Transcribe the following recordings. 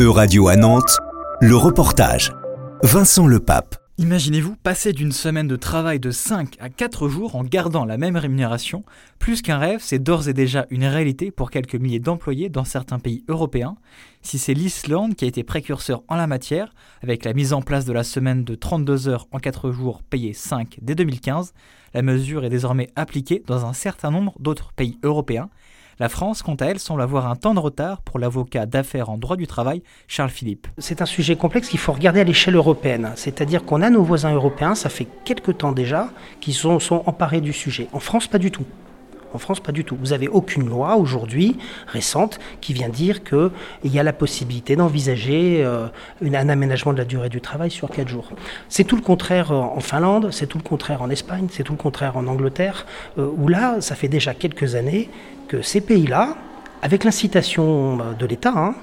Euradio à Nantes, le reportage. Vincent Lepape. Imaginez-vous passer d'une semaine de travail de 5 à 4 jours en gardant la même rémunération. Plus qu'un rêve, c'est d'ores et déjà une réalité pour quelques milliers d'employés dans certains pays européens. Si c'est l'Islande qui a été précurseur en la matière, avec la mise en place de la semaine de 32 heures en 4 jours payés 5 dès 2015, la mesure est désormais appliquée dans un certain nombre d'autres pays européens. La France, quant à elle, semble avoir un temps de retard pour l'avocat d'affaires en droit du travail, Charles Philippe. C'est un sujet complexe qu'il faut regarder à l'échelle européenne. C'est-à-dire qu'on a nos voisins européens, ça fait quelques temps déjà, qui sont, sont emparés du sujet. En France, pas du tout. En France, pas du tout. Vous n'avez aucune loi aujourd'hui récente qui vient dire qu'il y a la possibilité d'envisager euh, un aménagement de la durée du travail sur quatre jours. C'est tout le contraire euh, en Finlande, c'est tout le contraire en Espagne, c'est tout le contraire en Angleterre, euh, où là, ça fait déjà quelques années que ces pays-là, avec l'incitation de l'État, hein,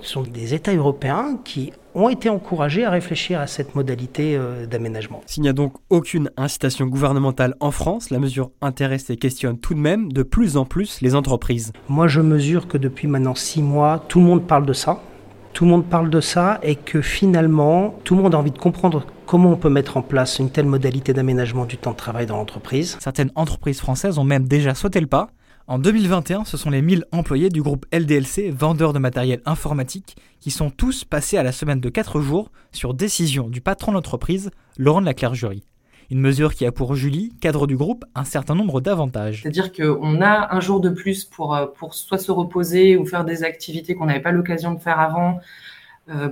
sont des États européens qui ont été encouragés à réfléchir à cette modalité euh, d'aménagement. S'il n'y a donc aucune incitation gouvernementale en France, la mesure intéresse et questionne tout de même de plus en plus les entreprises. Moi, je mesure que depuis maintenant six mois, tout le monde parle de ça. Tout le monde parle de ça et que finalement, tout le monde a envie de comprendre comment on peut mettre en place une telle modalité d'aménagement du temps de travail dans l'entreprise. Certaines entreprises françaises ont même déjà sauté le pas. En 2021, ce sont les 1000 employés du groupe LDLC, vendeurs de matériel informatique, qui sont tous passés à la semaine de 4 jours sur décision du patron de l'entreprise, Laurent de la Clergerie. Une mesure qui a pour Julie, cadre du groupe, un certain nombre d'avantages. C'est-à-dire qu'on a un jour de plus pour, euh, pour soit se reposer ou faire des activités qu'on n'avait pas l'occasion de faire avant,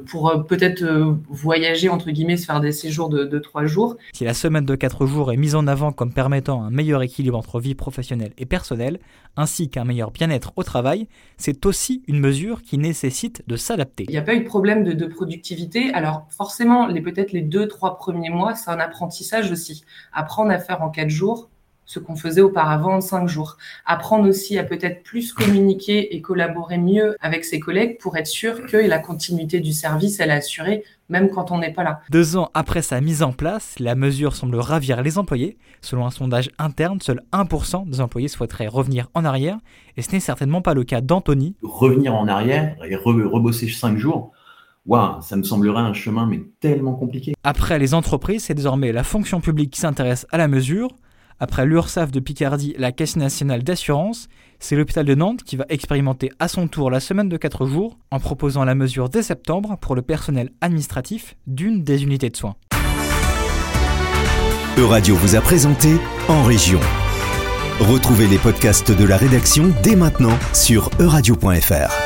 pour euh, peut-être euh, voyager, entre guillemets, se faire des séjours de, trois jours. Si la semaine de quatre jours est mise en avant comme permettant un meilleur équilibre entre vie professionnelle et personnelle, ainsi qu'un meilleur bien-être au travail, c'est aussi une mesure qui nécessite de s'adapter. Il n'y a pas eu de problème de, de productivité. Alors forcément, les peut-être les deux, trois premiers mois, c'est un apprentissage aussi. Apprendre à faire en quatre jours, ce qu'on faisait auparavant en cinq jours. Apprendre aussi à peut-être plus communiquer et collaborer mieux avec ses collègues pour être sûr que la continuité du service, elle est assurée même quand on n'est pas là. Deux ans après sa mise en place, la mesure semble ravir les employés. Selon un sondage interne, seul 1% des employés souhaiteraient revenir en arrière, et ce n'est certainement pas le cas d'Anthony. Revenir en arrière et rebosser cinq jours, Waouh, ça me semblerait un chemin mais tellement compliqué. Après les entreprises, c'est désormais la fonction publique qui s'intéresse à la mesure. Après l'URSSAF de Picardie, la Caisse nationale d'assurance, c'est l'hôpital de Nantes qui va expérimenter à son tour la semaine de 4 jours en proposant la mesure dès septembre pour le personnel administratif d'une des unités de soins. Euradio vous a présenté En Région. Retrouvez les podcasts de la rédaction dès maintenant sur euradio.fr.